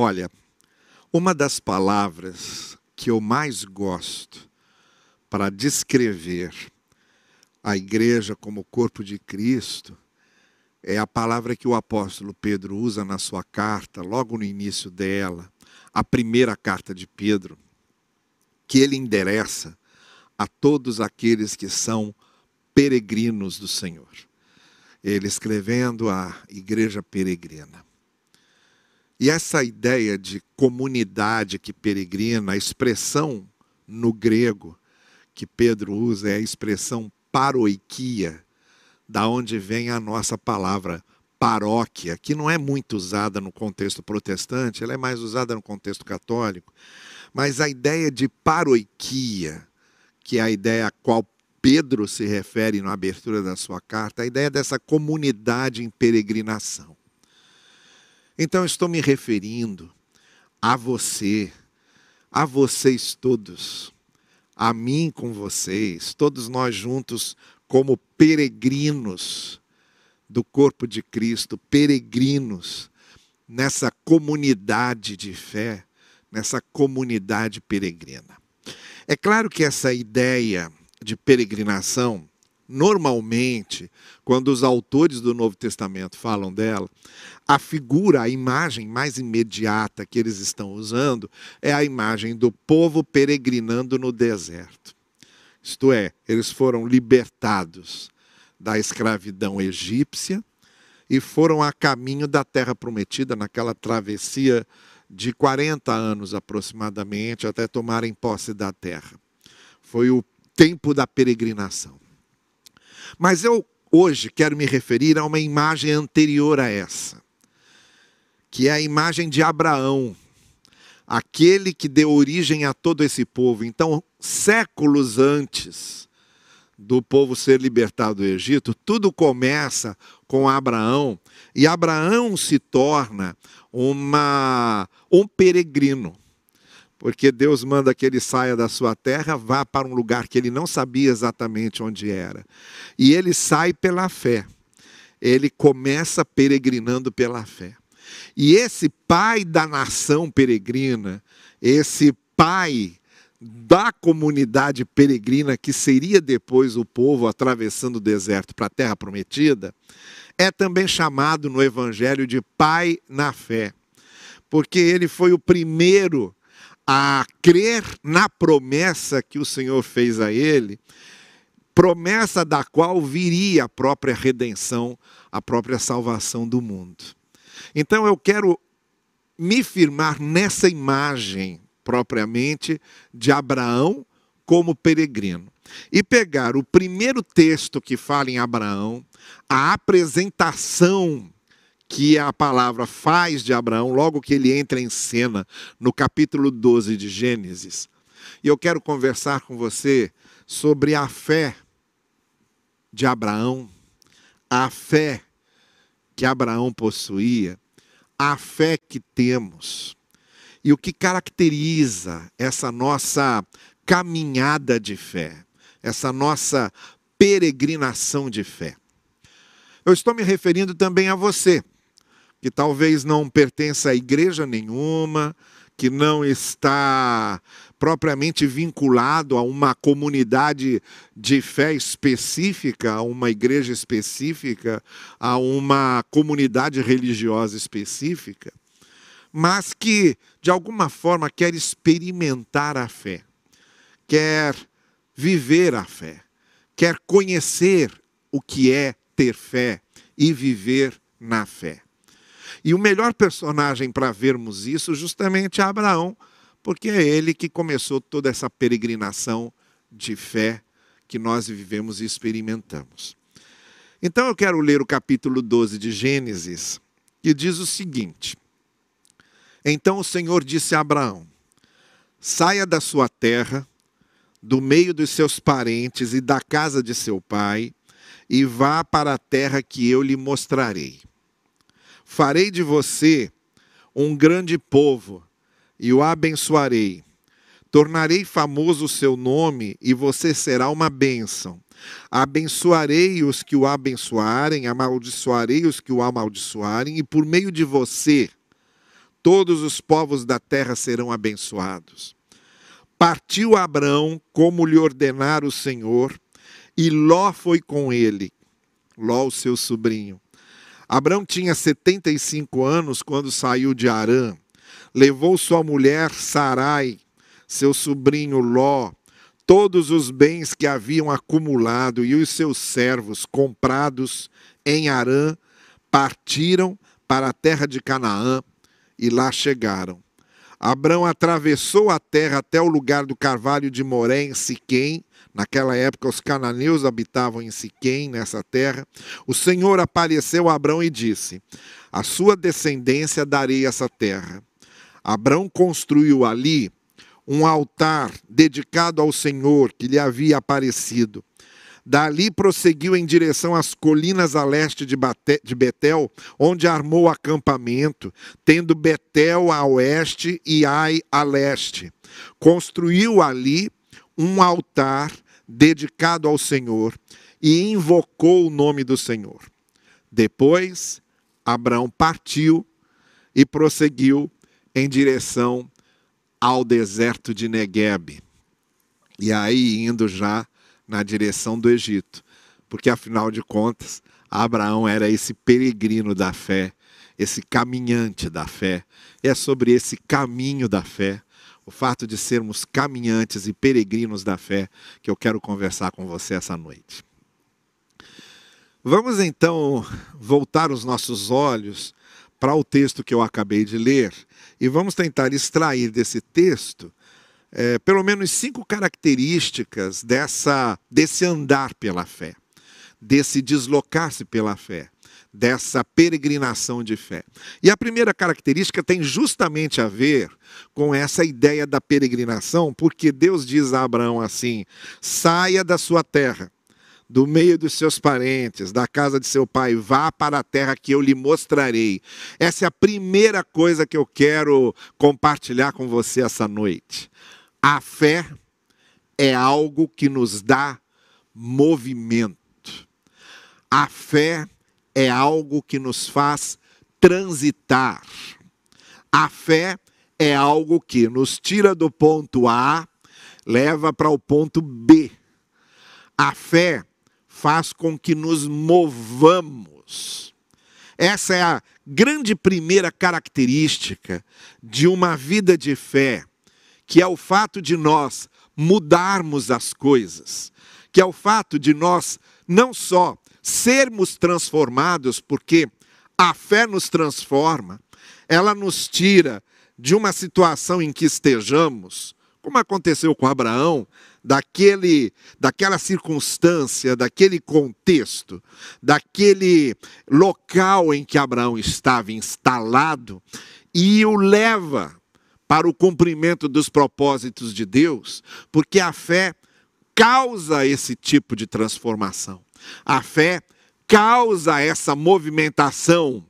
Olha, uma das palavras que eu mais gosto para descrever a igreja como corpo de Cristo é a palavra que o apóstolo Pedro usa na sua carta, logo no início dela, a primeira carta de Pedro, que ele endereça a todos aqueles que são peregrinos do Senhor. Ele escrevendo a igreja peregrina. E essa ideia de comunidade que peregrina, a expressão no grego que Pedro usa é a expressão paroiquia, da onde vem a nossa palavra paróquia, que não é muito usada no contexto protestante, ela é mais usada no contexto católico. Mas a ideia de paroiquia, que é a ideia a qual Pedro se refere na abertura da sua carta, a ideia dessa comunidade em peregrinação. Então, estou me referindo a você, a vocês todos, a mim com vocês, todos nós juntos como peregrinos do corpo de Cristo, peregrinos nessa comunidade de fé, nessa comunidade peregrina. É claro que essa ideia de peregrinação normalmente, quando os autores do Novo Testamento falam dela, a figura, a imagem mais imediata que eles estão usando é a imagem do povo peregrinando no deserto. Isto é, eles foram libertados da escravidão egípcia e foram a caminho da terra prometida naquela travessia de 40 anos aproximadamente até tomarem posse da terra. Foi o tempo da peregrinação. Mas eu hoje quero me referir a uma imagem anterior a essa, que é a imagem de Abraão, aquele que deu origem a todo esse povo. Então, séculos antes do povo ser libertado do Egito, tudo começa com Abraão, e Abraão se torna uma um peregrino porque Deus manda que ele saia da sua terra, vá para um lugar que ele não sabia exatamente onde era. E ele sai pela fé. Ele começa peregrinando pela fé. E esse pai da nação peregrina, esse pai da comunidade peregrina, que seria depois o povo atravessando o deserto para a terra prometida, é também chamado no Evangelho de pai na fé, porque ele foi o primeiro a crer na promessa que o Senhor fez a ele, promessa da qual viria a própria redenção, a própria salvação do mundo. Então eu quero me firmar nessa imagem propriamente de Abraão como peregrino. E pegar o primeiro texto que fala em Abraão, a apresentação que a palavra faz de Abraão logo que ele entra em cena no capítulo 12 de Gênesis. E eu quero conversar com você sobre a fé de Abraão, a fé que Abraão possuía, a fé que temos e o que caracteriza essa nossa caminhada de fé, essa nossa peregrinação de fé. Eu estou me referindo também a você que talvez não pertença a igreja nenhuma, que não está propriamente vinculado a uma comunidade de fé específica, a uma igreja específica, a uma comunidade religiosa específica, mas que de alguma forma quer experimentar a fé, quer viver a fé, quer conhecer o que é ter fé e viver na fé. E o melhor personagem para vermos isso justamente é Abraão, porque é ele que começou toda essa peregrinação de fé que nós vivemos e experimentamos. Então eu quero ler o capítulo 12 de Gênesis, que diz o seguinte: Então o Senhor disse a Abraão: Saia da sua terra, do meio dos seus parentes e da casa de seu pai, e vá para a terra que eu lhe mostrarei. Farei de você um grande povo e o abençoarei. Tornarei famoso o seu nome e você será uma bênção. Abençoarei os que o abençoarem, amaldiçoarei os que o amaldiçoarem, e por meio de você todos os povos da terra serão abençoados. Partiu Abrão, como lhe ordenara o Senhor, e Ló foi com ele, Ló, o seu sobrinho. Abrão tinha 75 anos quando saiu de Arã. Levou sua mulher Sarai, seu sobrinho Ló, todos os bens que haviam acumulado e os seus servos comprados em Arã partiram para a terra de Canaã e lá chegaram. Abrão atravessou a terra até o lugar do carvalho de Moré, em Siquém. Naquela época, os cananeus habitavam em Siquém, nessa terra. O Senhor apareceu a Abrão e disse: A sua descendência darei essa terra. Abrão construiu ali um altar dedicado ao Senhor que lhe havia aparecido. Dali prosseguiu em direção às colinas a leste de Betel, onde armou acampamento, tendo Betel a oeste e Ai a leste. Construiu ali um altar dedicado ao Senhor e invocou o nome do Senhor. Depois, Abraão partiu e prosseguiu em direção ao deserto de Negueb. E aí indo já na direção do Egito, porque afinal de contas, Abraão era esse peregrino da fé, esse caminhante da fé. E é sobre esse caminho da fé, o fato de sermos caminhantes e peregrinos da fé, que eu quero conversar com você essa noite. Vamos então voltar os nossos olhos para o texto que eu acabei de ler e vamos tentar extrair desse texto é, pelo menos cinco características dessa, desse andar pela fé, desse deslocar-se pela fé, dessa peregrinação de fé. E a primeira característica tem justamente a ver com essa ideia da peregrinação, porque Deus diz a Abraão assim: saia da sua terra do meio dos seus parentes, da casa de seu pai, vá para a terra que eu lhe mostrarei. Essa é a primeira coisa que eu quero compartilhar com você essa noite. A fé é algo que nos dá movimento. A fé é algo que nos faz transitar. A fé é algo que nos tira do ponto A, leva para o ponto B. A fé faz com que nos movamos. Essa é a grande primeira característica de uma vida de fé que é o fato de nós mudarmos as coisas, que é o fato de nós não só sermos transformados, porque a fé nos transforma, ela nos tira de uma situação em que estejamos, como aconteceu com Abraão, daquele, daquela circunstância, daquele contexto, daquele local em que Abraão estava instalado, e o leva para o cumprimento dos propósitos de Deus, porque a fé causa esse tipo de transformação. A fé causa essa movimentação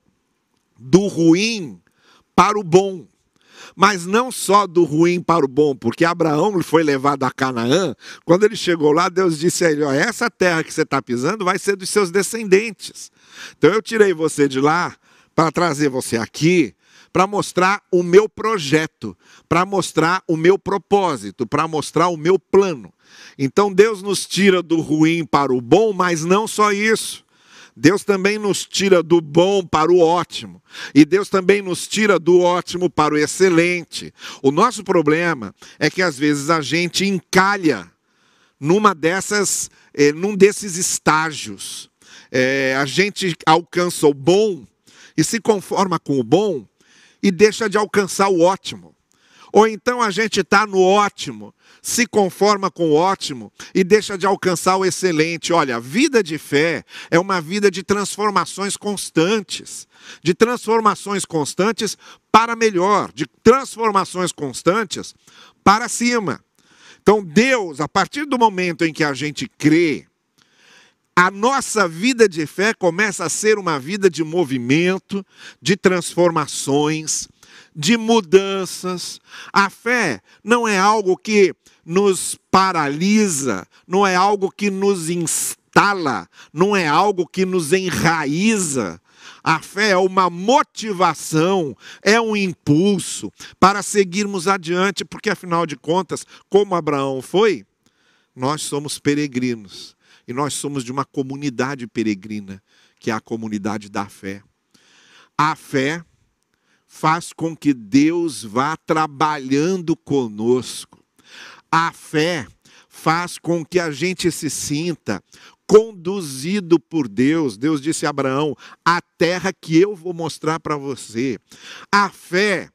do ruim para o bom. Mas não só do ruim para o bom, porque Abraão foi levado a Canaã. Quando ele chegou lá, Deus disse a ele: ó, essa terra que você está pisando vai ser dos seus descendentes. Então eu tirei você de lá para trazer você aqui para mostrar o meu projeto, para mostrar o meu propósito, para mostrar o meu plano. Então Deus nos tira do ruim para o bom, mas não só isso. Deus também nos tira do bom para o ótimo. E Deus também nos tira do ótimo para o excelente. O nosso problema é que às vezes a gente encalha numa dessas, eh, num desses estágios. É, a gente alcança o bom e se conforma com o bom, e deixa de alcançar o ótimo. Ou então a gente está no ótimo, se conforma com o ótimo e deixa de alcançar o excelente. Olha, a vida de fé é uma vida de transformações constantes de transformações constantes para melhor, de transformações constantes para cima. Então, Deus, a partir do momento em que a gente crê, a nossa vida de fé começa a ser uma vida de movimento, de transformações, de mudanças. A fé não é algo que nos paralisa, não é algo que nos instala, não é algo que nos enraiza. A fé é uma motivação, é um impulso para seguirmos adiante, porque afinal de contas, como Abraão foi, nós somos peregrinos e nós somos de uma comunidade peregrina, que é a comunidade da fé. A fé faz com que Deus vá trabalhando conosco. A fé faz com que a gente se sinta conduzido por Deus. Deus disse a Abraão: a terra que eu vou mostrar para você. A fé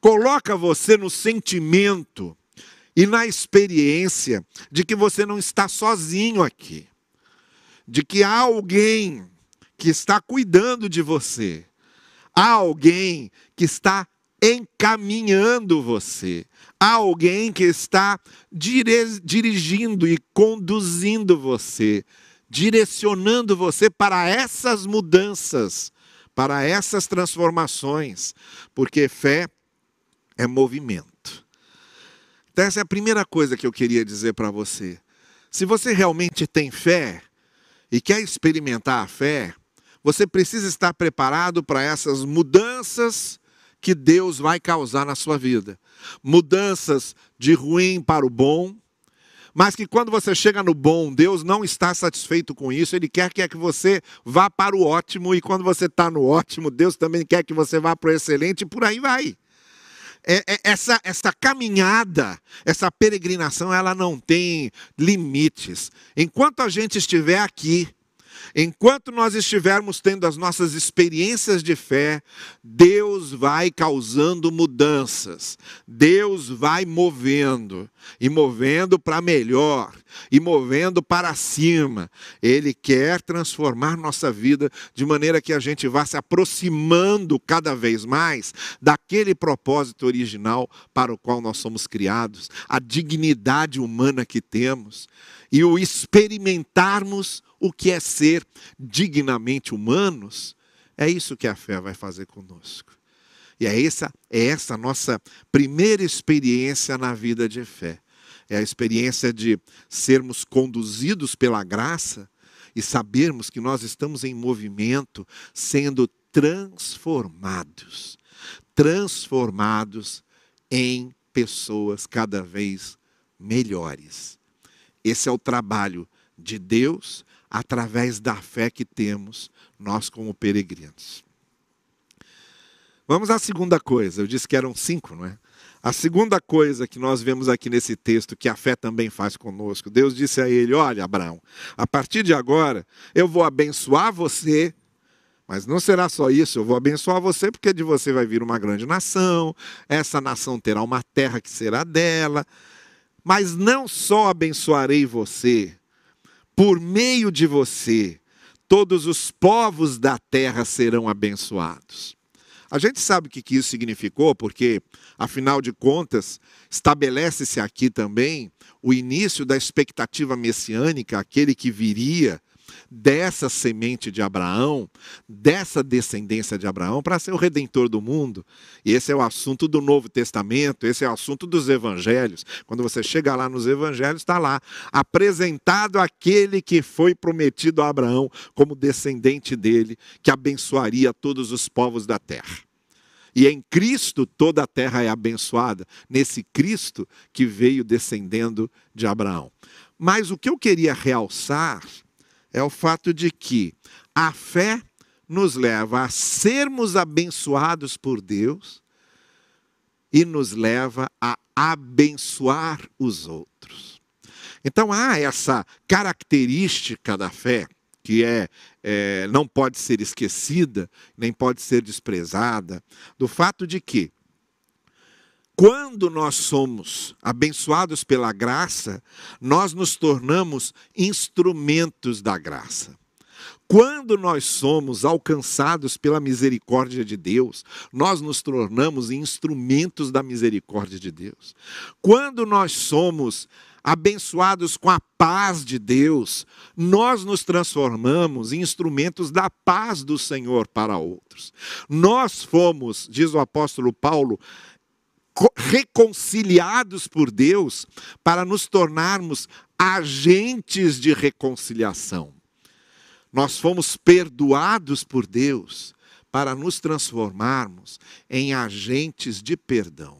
coloca você no sentimento e na experiência de que você não está sozinho aqui, de que há alguém que está cuidando de você, há alguém que está encaminhando você, há alguém que está dirigindo e conduzindo você, direcionando você para essas mudanças, para essas transformações, porque fé é movimento. Então, essa é a primeira coisa que eu queria dizer para você. Se você realmente tem fé e quer experimentar a fé, você precisa estar preparado para essas mudanças que Deus vai causar na sua vida. Mudanças de ruim para o bom, mas que quando você chega no bom, Deus não está satisfeito com isso, Ele quer, quer que você vá para o ótimo, e quando você está no ótimo, Deus também quer que você vá para o excelente, e por aí vai. É, é, essa, essa caminhada, essa peregrinação, ela não tem limites. Enquanto a gente estiver aqui, Enquanto nós estivermos tendo as nossas experiências de fé, Deus vai causando mudanças, Deus vai movendo, e movendo para melhor, e movendo para cima. Ele quer transformar nossa vida de maneira que a gente vá se aproximando cada vez mais daquele propósito original para o qual nós somos criados, a dignidade humana que temos e o experimentarmos o que é ser dignamente humanos, é isso que a fé vai fazer conosco. E é essa, é essa nossa primeira experiência na vida de fé. É a experiência de sermos conduzidos pela graça e sabermos que nós estamos em movimento, sendo transformados transformados em pessoas cada vez melhores. Esse é o trabalho de Deus através da fé que temos, nós como peregrinos. Vamos à segunda coisa. Eu disse que eram cinco, não é? A segunda coisa que nós vemos aqui nesse texto, que a fé também faz conosco, Deus disse a ele: Olha, Abraão, a partir de agora eu vou abençoar você, mas não será só isso, eu vou abençoar você porque de você vai vir uma grande nação, essa nação terá uma terra que será dela, mas não só abençoarei você, por meio de você, todos os povos da terra serão abençoados. A gente sabe o que isso significou, porque, afinal de contas, estabelece-se aqui também o início da expectativa messiânica, aquele que viria dessa semente de Abraão, dessa descendência de Abraão, para ser o redentor do mundo. E esse é o assunto do Novo Testamento, esse é o assunto dos evangelhos. Quando você chega lá nos evangelhos, está lá apresentado aquele que foi prometido a Abraão como descendente dele, que abençoaria todos os povos da terra. E em Cristo toda a terra é abençoada, nesse Cristo que veio descendendo de Abraão. Mas o que eu queria realçar é o fato de que a fé nos leva a sermos abençoados por Deus e nos leva a abençoar os outros. Então há essa característica da fé que é, é, não pode ser esquecida, nem pode ser desprezada, do fato de que quando nós somos abençoados pela graça, nós nos tornamos instrumentos da graça. Quando nós somos alcançados pela misericórdia de Deus, nós nos tornamos instrumentos da misericórdia de Deus. Quando nós somos abençoados com a paz de Deus, nós nos transformamos em instrumentos da paz do Senhor para outros. Nós fomos, diz o apóstolo Paulo, reconciliados por Deus para nos tornarmos agentes de reconciliação. Nós fomos perdoados por Deus para nos transformarmos em agentes de perdão.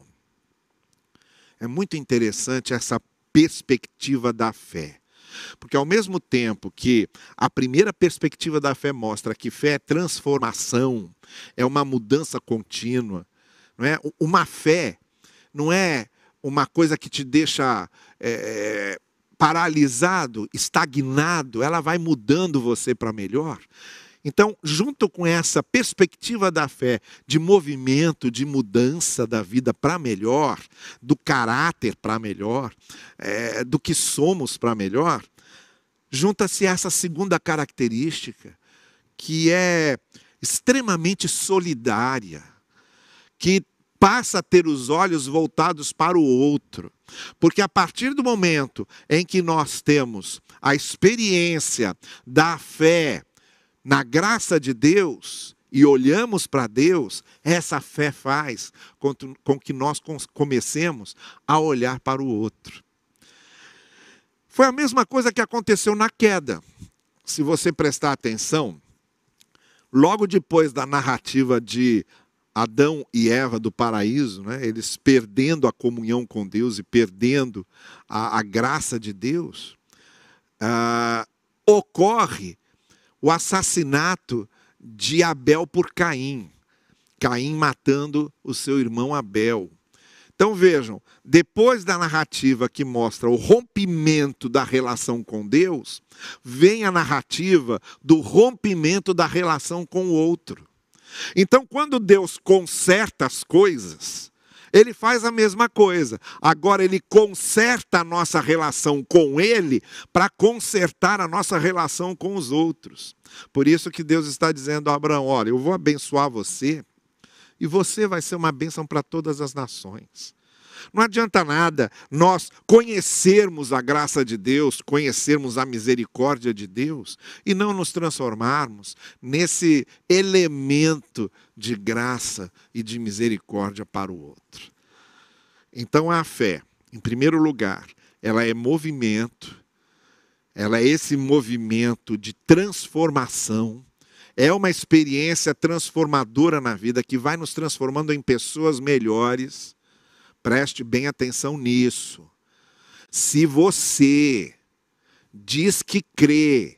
É muito interessante essa perspectiva da fé. Porque ao mesmo tempo que a primeira perspectiva da fé mostra que fé é transformação, é uma mudança contínua, não é? Uma fé não é uma coisa que te deixa é, paralisado, estagnado, ela vai mudando você para melhor. Então, junto com essa perspectiva da fé, de movimento, de mudança da vida para melhor, do caráter para melhor, é, do que somos para melhor, junta-se essa segunda característica, que é extremamente solidária, que passa a ter os olhos voltados para o outro. Porque a partir do momento em que nós temos a experiência da fé na graça de Deus e olhamos para Deus, essa fé faz com, que nós comecemos a olhar para o outro. Foi a mesma coisa que aconteceu na queda. Se você prestar atenção, logo depois da narrativa de Adão e Eva do paraíso, né, eles perdendo a comunhão com Deus e perdendo a, a graça de Deus, ah, ocorre o assassinato de Abel por Caim. Caim matando o seu irmão Abel. Então vejam, depois da narrativa que mostra o rompimento da relação com Deus, vem a narrativa do rompimento da relação com o outro. Então, quando Deus conserta as coisas, ele faz a mesma coisa. Agora ele conserta a nossa relação com ele para consertar a nossa relação com os outros. Por isso que Deus está dizendo a Abraão: olha, eu vou abençoar você e você vai ser uma bênção para todas as nações. Não adianta nada nós conhecermos a graça de Deus, conhecermos a misericórdia de Deus e não nos transformarmos nesse elemento de graça e de misericórdia para o outro. Então a fé, em primeiro lugar, ela é movimento, ela é esse movimento de transformação é uma experiência transformadora na vida que vai nos transformando em pessoas melhores, Preste bem atenção nisso. Se você diz que crê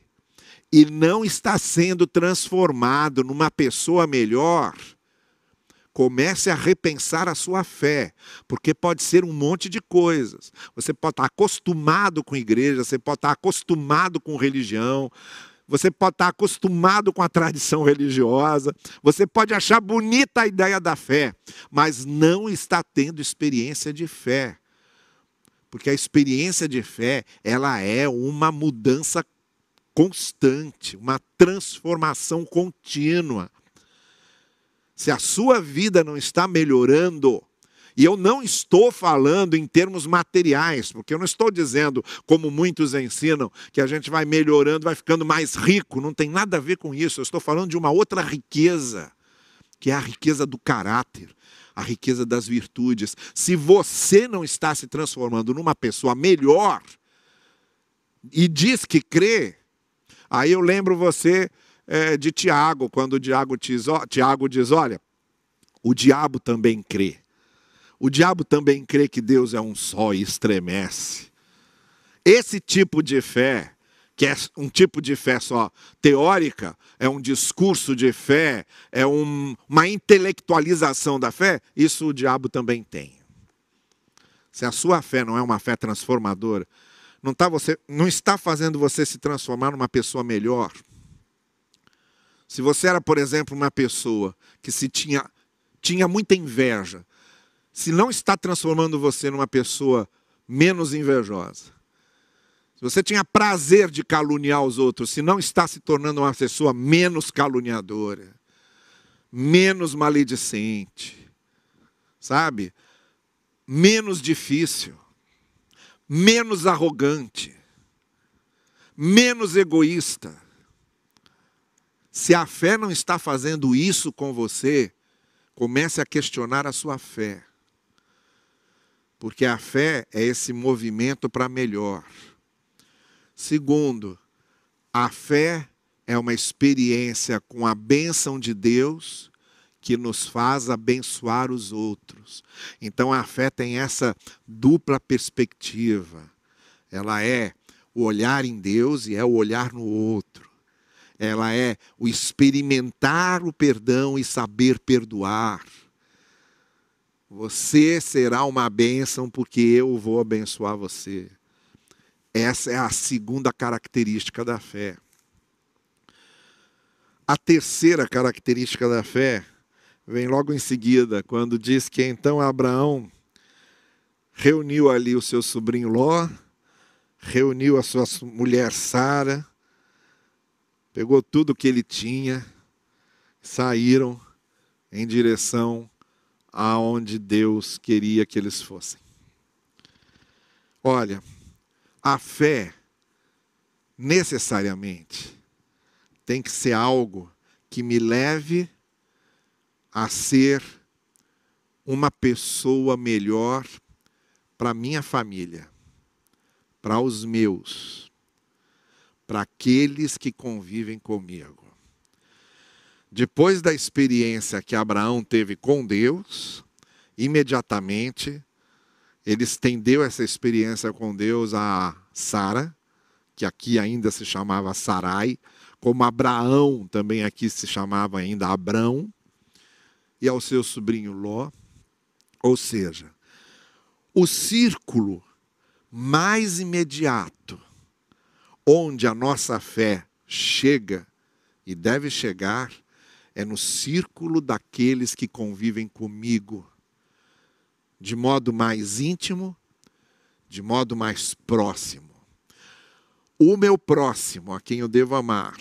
e não está sendo transformado numa pessoa melhor, comece a repensar a sua fé, porque pode ser um monte de coisas. Você pode estar acostumado com igreja, você pode estar acostumado com religião, você pode estar acostumado com a tradição religiosa, você pode achar bonita a ideia da fé, mas não está tendo experiência de fé. Porque a experiência de fé, ela é uma mudança constante, uma transformação contínua. Se a sua vida não está melhorando, e eu não estou falando em termos materiais, porque eu não estou dizendo, como muitos ensinam, que a gente vai melhorando, vai ficando mais rico. Não tem nada a ver com isso. Eu estou falando de uma outra riqueza, que é a riqueza do caráter, a riqueza das virtudes. Se você não está se transformando numa pessoa melhor e diz que crê, aí eu lembro você é, de Tiago, quando Tiago diz, Tiago diz: olha, o diabo também crê. O diabo também crê que Deus é um só e estremece. Esse tipo de fé, que é um tipo de fé só teórica, é um discurso de fé, é um, uma intelectualização da fé, isso o diabo também tem. Se a sua fé não é uma fé transformadora, não, tá você, não está fazendo você se transformar numa pessoa melhor. Se você era, por exemplo, uma pessoa que se tinha, tinha muita inveja, se não está transformando você numa pessoa menos invejosa, se você tinha prazer de caluniar os outros, se não está se tornando uma pessoa menos caluniadora, menos maledicente, sabe? Menos difícil, menos arrogante, menos egoísta. Se a fé não está fazendo isso com você, comece a questionar a sua fé. Porque a fé é esse movimento para melhor. Segundo, a fé é uma experiência com a bênção de Deus que nos faz abençoar os outros. Então a fé tem essa dupla perspectiva. Ela é o olhar em Deus e é o olhar no outro. Ela é o experimentar o perdão e saber perdoar. Você será uma bênção porque eu vou abençoar você. Essa é a segunda característica da fé. A terceira característica da fé vem logo em seguida, quando diz que então Abraão reuniu ali o seu sobrinho Ló, reuniu a sua mulher Sara, pegou tudo que ele tinha, saíram em direção aonde Deus queria que eles fossem. Olha, a fé necessariamente tem que ser algo que me leve a ser uma pessoa melhor para minha família, para os meus, para aqueles que convivem comigo. Depois da experiência que Abraão teve com Deus, imediatamente ele estendeu essa experiência com Deus a Sara, que aqui ainda se chamava Sarai, como Abraão também aqui se chamava ainda Abrão, e ao seu sobrinho Ló. Ou seja, o círculo mais imediato onde a nossa fé chega e deve chegar é no círculo daqueles que convivem comigo, de modo mais íntimo, de modo mais próximo. O meu próximo, a quem eu devo amar,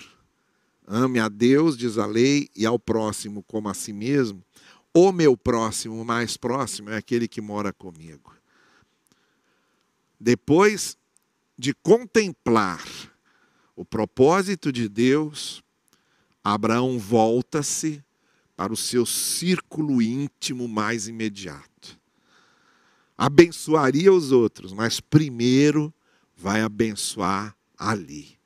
ame a Deus, diz a lei, e ao próximo como a si mesmo. O meu próximo, mais próximo, é aquele que mora comigo. Depois de contemplar o propósito de Deus, Abraão volta-se para o seu círculo íntimo mais imediato. Abençoaria os outros, mas primeiro vai abençoar ali,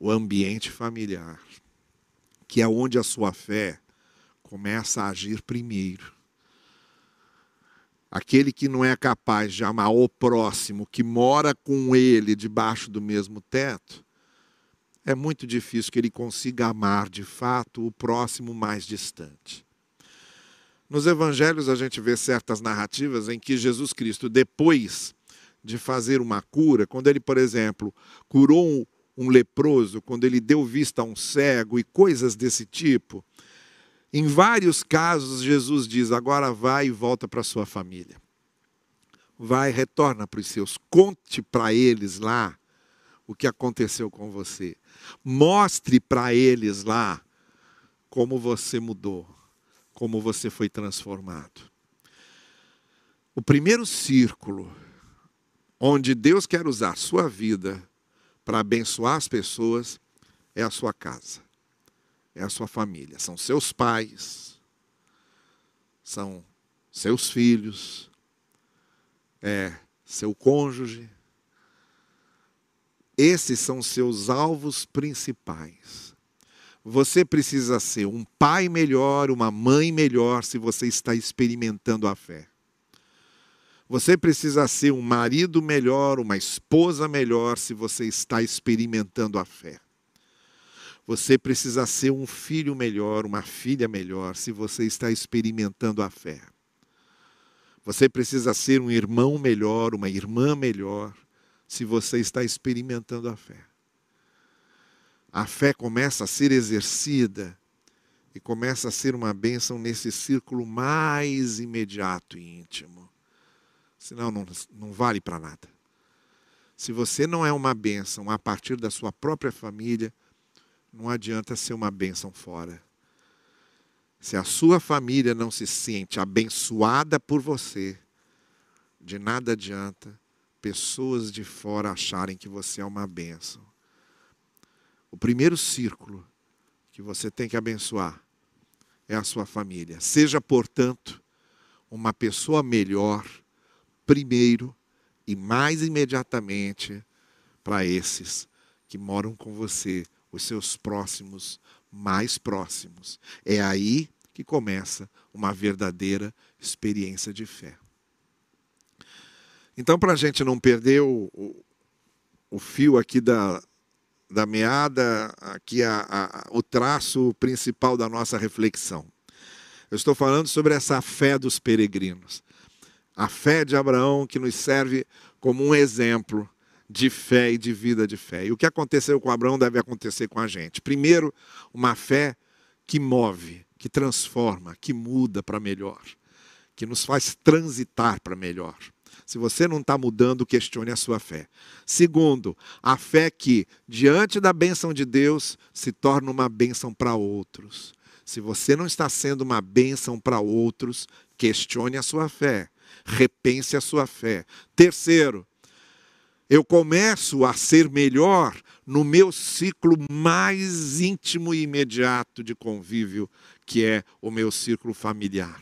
o ambiente familiar, que é onde a sua fé começa a agir primeiro. Aquele que não é capaz de amar o próximo, que mora com ele debaixo do mesmo teto, é muito difícil que ele consiga amar de fato o próximo mais distante. Nos evangelhos a gente vê certas narrativas em que Jesus Cristo, depois de fazer uma cura, quando ele, por exemplo, curou um, leproso, quando ele deu vista a um cego e coisas desse tipo, em vários casos Jesus diz: agora vai e volta para sua família. Vai, retorna para os seus, conte para eles lá o que aconteceu com você. Mostre para eles lá como você mudou, como você foi transformado. O primeiro círculo onde Deus quer usar sua vida para abençoar as pessoas é a sua casa, é a sua família, são seus pais, são seus filhos, é seu cônjuge, esses são seus alvos principais. Você precisa ser um pai melhor, uma mãe melhor, se você está experimentando a fé. Você precisa ser um marido melhor, uma esposa melhor, se você está experimentando a fé. Você precisa ser um filho melhor, uma filha melhor, se você está experimentando a fé. Você precisa ser um irmão melhor, uma irmã melhor, se você está experimentando a fé. A fé começa a ser exercida e começa a ser uma bênção nesse círculo mais imediato e íntimo. Senão não, não vale para nada. Se você não é uma bênção a partir da sua própria família, não adianta ser uma bênção fora. Se a sua família não se sente abençoada por você, de nada adianta pessoas de fora acharem que você é uma bênção. O primeiro círculo que você tem que abençoar é a sua família. Seja, portanto, uma pessoa melhor, primeiro e mais imediatamente, para esses que moram com você os seus próximos mais próximos. É aí que começa uma verdadeira experiência de fé. Então, para a gente não perder o, o, o, fio aqui da, da meada, aqui a, a, o traço principal da nossa reflexão. Eu estou falando sobre essa fé dos peregrinos. A fé de Abraão que nos serve como um exemplo de fé e de vida de fé. E o que aconteceu com Abraão deve acontecer com a gente. Primeiro, uma fé que move, que transforma, que muda para melhor, que nos faz transitar para melhor. Se você não está mudando, questione a sua fé. Segundo, a fé que, diante da bênção de Deus, se torna uma bênção para outros. Se você não está sendo uma bênção para outros, questione a sua fé. Repense a sua fé. Terceiro, eu começo a ser melhor no meu ciclo mais íntimo e imediato de convívio, que é o meu círculo familiar.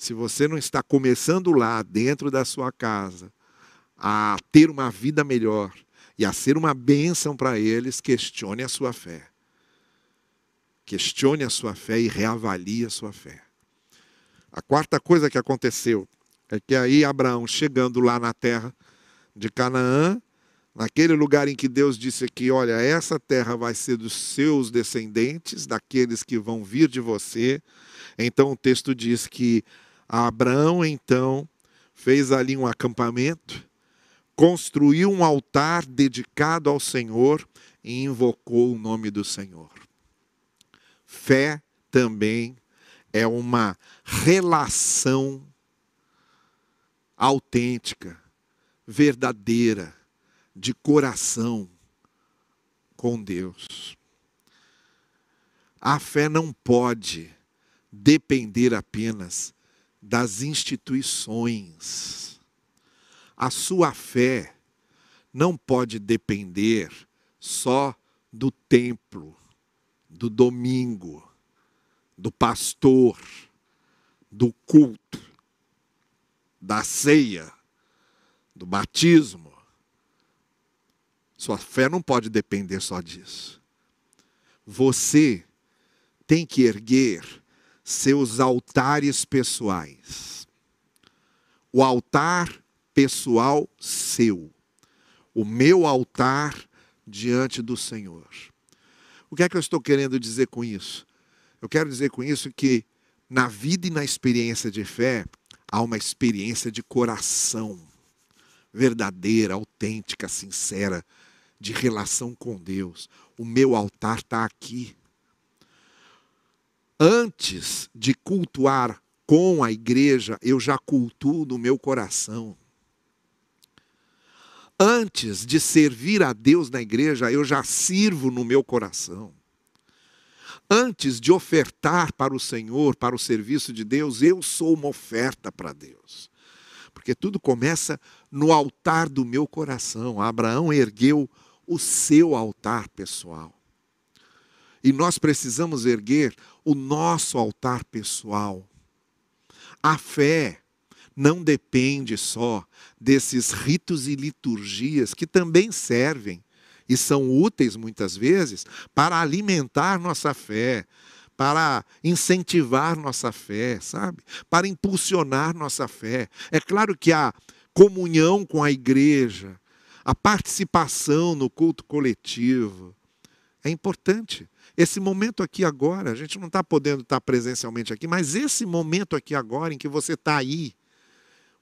Se você não está começando lá, dentro da sua casa, a ter uma vida melhor e a ser uma bênção para eles, questione a sua fé. Questione a sua fé e reavalie a sua fé. A quarta coisa que aconteceu é que aí Abraão, chegando lá na terra, de Canaã, naquele lugar em que Deus disse que, olha, essa terra vai ser dos seus descendentes, daqueles que vão vir de você. Então o texto diz que Abraão então fez ali um acampamento, construiu um altar dedicado ao Senhor e invocou o nome do Senhor. Fé também é uma relação autêntica verdadeira, de coração com Deus. A fé não pode depender apenas das instituições. A sua fé não pode depender só do templo, do domingo, do pastor, do culto, da ceia do batismo. Sua fé não pode depender só disso. Você tem que erguer seus altares pessoais. O altar pessoal seu. O meu altar diante do Senhor. O que é que eu estou querendo dizer com isso? Eu quero dizer com isso que na vida e na experiência de fé há uma experiência de coração verdadeira, autêntica, sincera, de relação com Deus. O meu altar está aqui. Antes de cultuar com a igreja, eu já cultuo no meu coração. Antes de servir a Deus na igreja, eu já sirvo no meu coração. Antes de ofertar para o Senhor, para o serviço de Deus, eu sou uma oferta para Deus. Porque tudo começa no altar do meu coração. Abraão ergueu o seu altar pessoal. E nós precisamos erguer o nosso altar pessoal. A fé não depende só desses ritos e liturgias que também servem e são úteis muitas vezes para alimentar nossa fé, para incentivar nossa fé, sabe? Para impulsionar nossa fé. É claro que a comunhão com a igreja, a participação no culto coletivo. É importante. Esse momento aqui agora, a gente não está podendo estar presencialmente aqui, mas esse momento aqui agora, em que você está aí,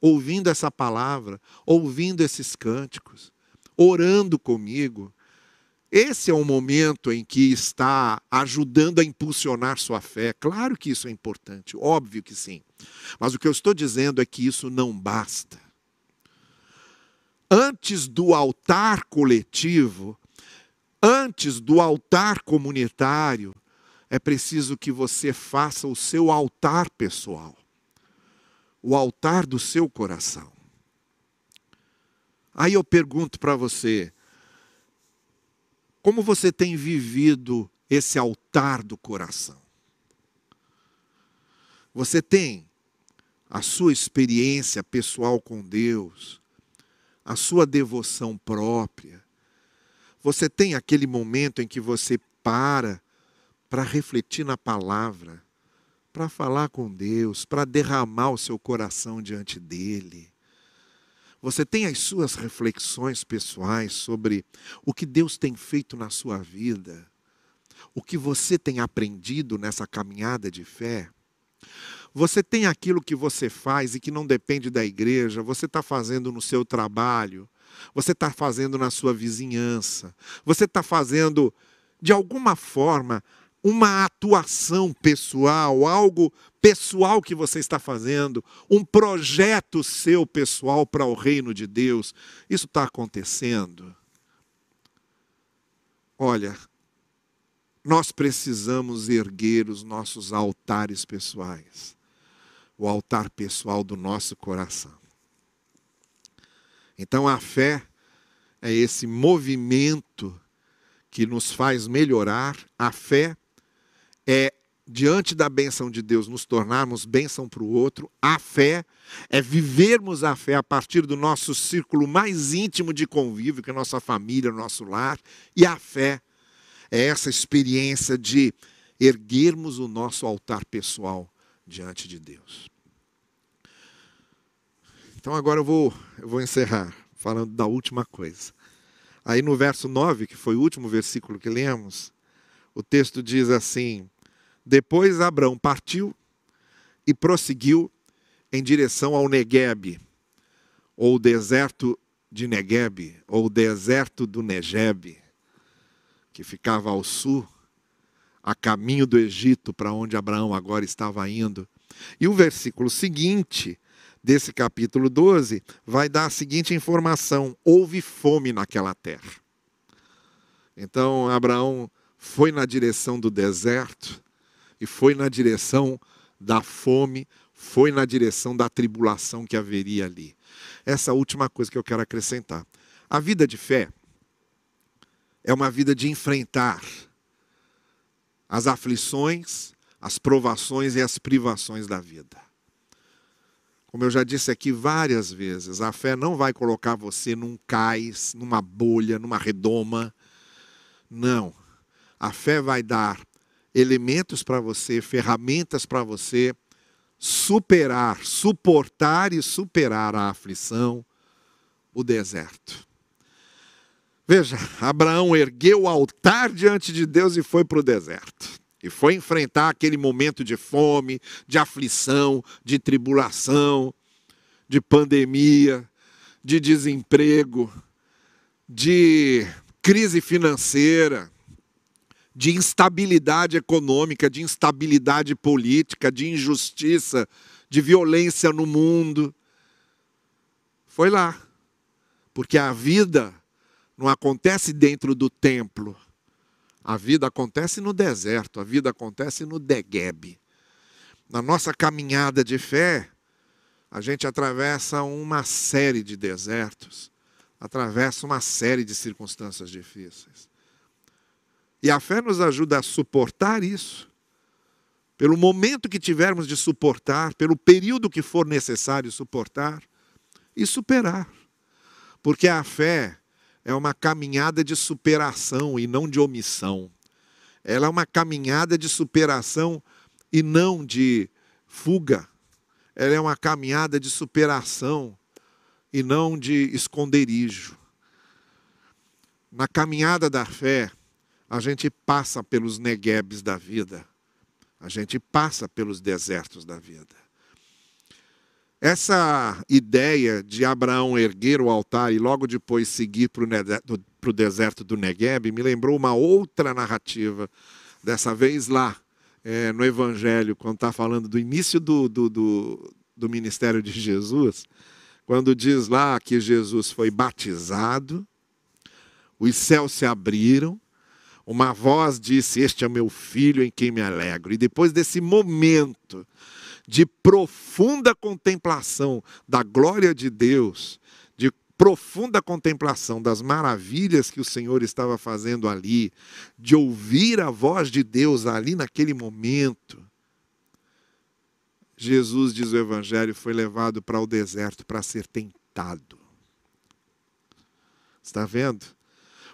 ouvindo essa palavra, ouvindo esses cânticos, orando comigo, esse é o momento em que está ajudando a impulsionar sua fé. Claro que isso é importante, óbvio que sim. Mas o que eu estou dizendo é que isso não basta antes do altar coletivo, antes do altar comunitário, é preciso que você faça o seu altar pessoal, o altar do seu coração. Aí eu pergunto para você, como você tem vivido esse altar do coração? Você tem a sua experiência pessoal com Deus? a sua devoção própria. Você tem aquele momento em que você para para refletir na palavra, para falar com Deus, para derramar o seu coração diante dele. Você tem as suas reflexões pessoais sobre o que Deus tem feito na sua vida, o que você tem aprendido nessa caminhada de fé. Você tem aquilo que você faz e que não depende da igreja, você está fazendo no seu trabalho, você está fazendo na sua vizinhança, você está fazendo, de alguma forma, uma atuação pessoal, algo pessoal que você está fazendo, um projeto seu pessoal para o reino de Deus. Isso está acontecendo. Olha, nós precisamos erguer os nossos altares pessoais, o altar pessoal do nosso coração. Então a fé é esse movimento que nos faz melhorar, a fé é diante da bênção de Deus nos tornarmos bênção para o outro, a fé é vivermos a fé a partir do nosso círculo mais íntimo de convívio, que é a nossa família, o nosso lar, e a fé é essa experiência de erguermos o nosso altar pessoal diante de Deus. Então agora eu vou, eu vou encerrar falando da última coisa. Aí no verso 9, que foi o último versículo que lemos, o texto diz assim: Depois Abraão partiu e prosseguiu em direção ao Negueb, ou deserto de Negueb, ou deserto do Negeb, que ficava ao sul, a caminho do Egito, para onde Abraão agora estava indo. E o versículo seguinte desse capítulo 12 vai dar a seguinte informação: houve fome naquela terra. Então Abraão foi na direção do deserto e foi na direção da fome, foi na direção da tribulação que haveria ali. Essa última coisa que eu quero acrescentar. A vida de fé é uma vida de enfrentar as aflições, as provações e as privações da vida. Como eu já disse aqui várias vezes, a fé não vai colocar você num cais, numa bolha, numa redoma. Não. A fé vai dar elementos para você, ferramentas para você superar, suportar e superar a aflição, o deserto. Veja, Abraão ergueu o altar diante de Deus e foi para o deserto. E foi enfrentar aquele momento de fome, de aflição, de tribulação, de pandemia, de desemprego, de crise financeira, de instabilidade econômica, de instabilidade política, de injustiça, de violência no mundo. Foi lá. Porque a vida não acontece dentro do templo a vida acontece no deserto, a vida acontece no Degeb. Na nossa caminhada de fé, a gente atravessa uma série de desertos, atravessa uma série de circunstâncias difíceis. E a fé nos ajuda a suportar isso, pelo momento que tivermos de suportar, pelo período que for necessário suportar, e superar. Porque a fé é uma caminhada de superação e não de omissão. Ela é uma caminhada de superação e não de fuga. Ela é uma caminhada de superação e não de esconderijo. Na caminhada da fé, a gente passa pelos neguebes da vida, a gente passa pelos desertos da vida. Essa ideia de Abraão erguer o altar e logo depois seguir para o deserto do Negueb me lembrou uma outra narrativa, dessa vez lá, é, no Evangelho, quando está falando do início do, do, do, do ministério de Jesus, quando diz lá que Jesus foi batizado, os céus se abriram, uma voz disse: Este é meu filho em quem me alegro. E depois desse momento de profunda contemplação da glória de Deus, de profunda contemplação das maravilhas que o Senhor estava fazendo ali, de ouvir a voz de Deus ali naquele momento. Jesus, diz o Evangelho, foi levado para o deserto para ser tentado. Está vendo?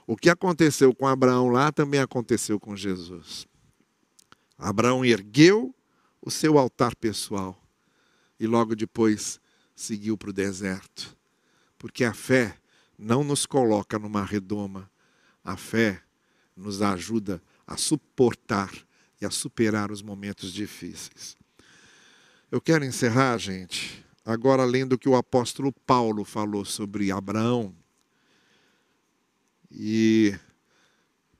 O que aconteceu com Abraão lá também aconteceu com Jesus. Abraão ergueu o seu altar pessoal e logo depois seguiu para o deserto. Porque a fé não nos coloca numa redoma, a fé nos ajuda a suportar e a superar os momentos difíceis. Eu quero encerrar, gente, agora lendo o que o apóstolo Paulo falou sobre Abraão. E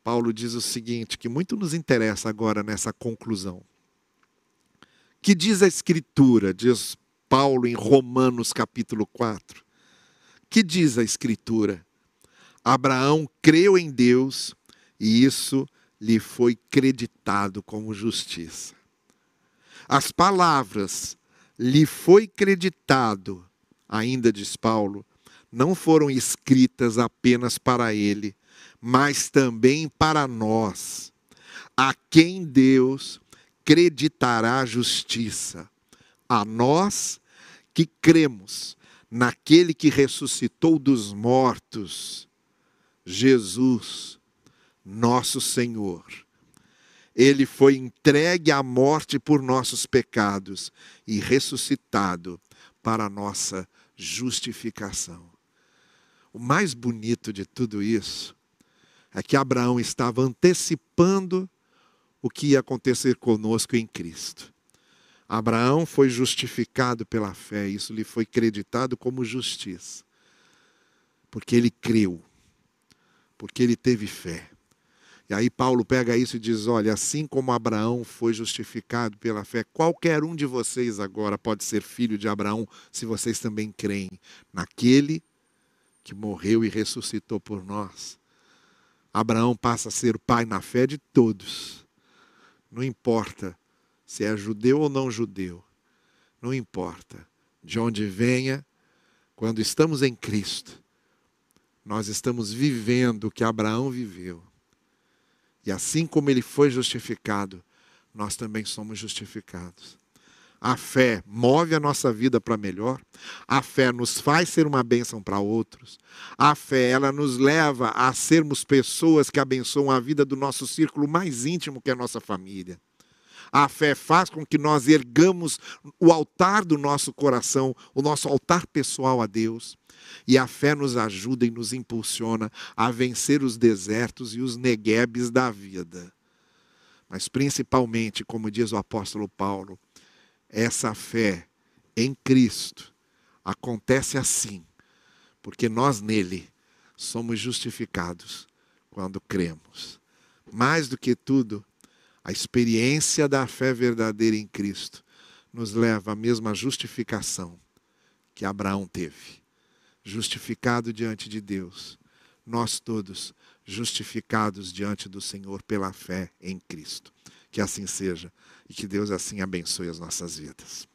Paulo diz o seguinte, que muito nos interessa agora nessa conclusão. Que diz a Escritura, diz Paulo em Romanos capítulo 4. Que diz a Escritura? Abraão creu em Deus e isso lhe foi creditado como justiça. As palavras lhe foi creditado, ainda diz Paulo, não foram escritas apenas para ele, mas também para nós, a quem Deus creditará justiça, a nós que cremos naquele que ressuscitou dos mortos, Jesus, nosso Senhor. Ele foi entregue à morte por nossos pecados e ressuscitado para a nossa justificação. O mais bonito de tudo isso é que Abraão estava antecipando o que ia acontecer conosco em Cristo. Abraão foi justificado pela fé, isso lhe foi creditado como justiça, porque ele creu, porque ele teve fé. E aí Paulo pega isso e diz: olha, assim como Abraão foi justificado pela fé, qualquer um de vocês agora pode ser filho de Abraão, se vocês também creem naquele que morreu e ressuscitou por nós. Abraão passa a ser pai na fé de todos. Não importa se é judeu ou não judeu. Não importa de onde venha, quando estamos em Cristo, nós estamos vivendo o que Abraão viveu. E assim como ele foi justificado, nós também somos justificados. A fé move a nossa vida para melhor. A fé nos faz ser uma bênção para outros. A fé, ela nos leva a sermos pessoas que abençoam a vida do nosso círculo mais íntimo, que é a nossa família. A fé faz com que nós ergamos o altar do nosso coração, o nosso altar pessoal a Deus. E a fé nos ajuda e nos impulsiona a vencer os desertos e os neguebes da vida. Mas principalmente, como diz o apóstolo Paulo, essa fé em Cristo acontece assim, porque nós nele somos justificados quando cremos. Mais do que tudo, a experiência da fé verdadeira em Cristo nos leva à mesma justificação que Abraão teve. Justificado diante de Deus, nós todos justificados diante do Senhor pela fé em Cristo. Que assim seja e que Deus assim abençoe as nossas vidas.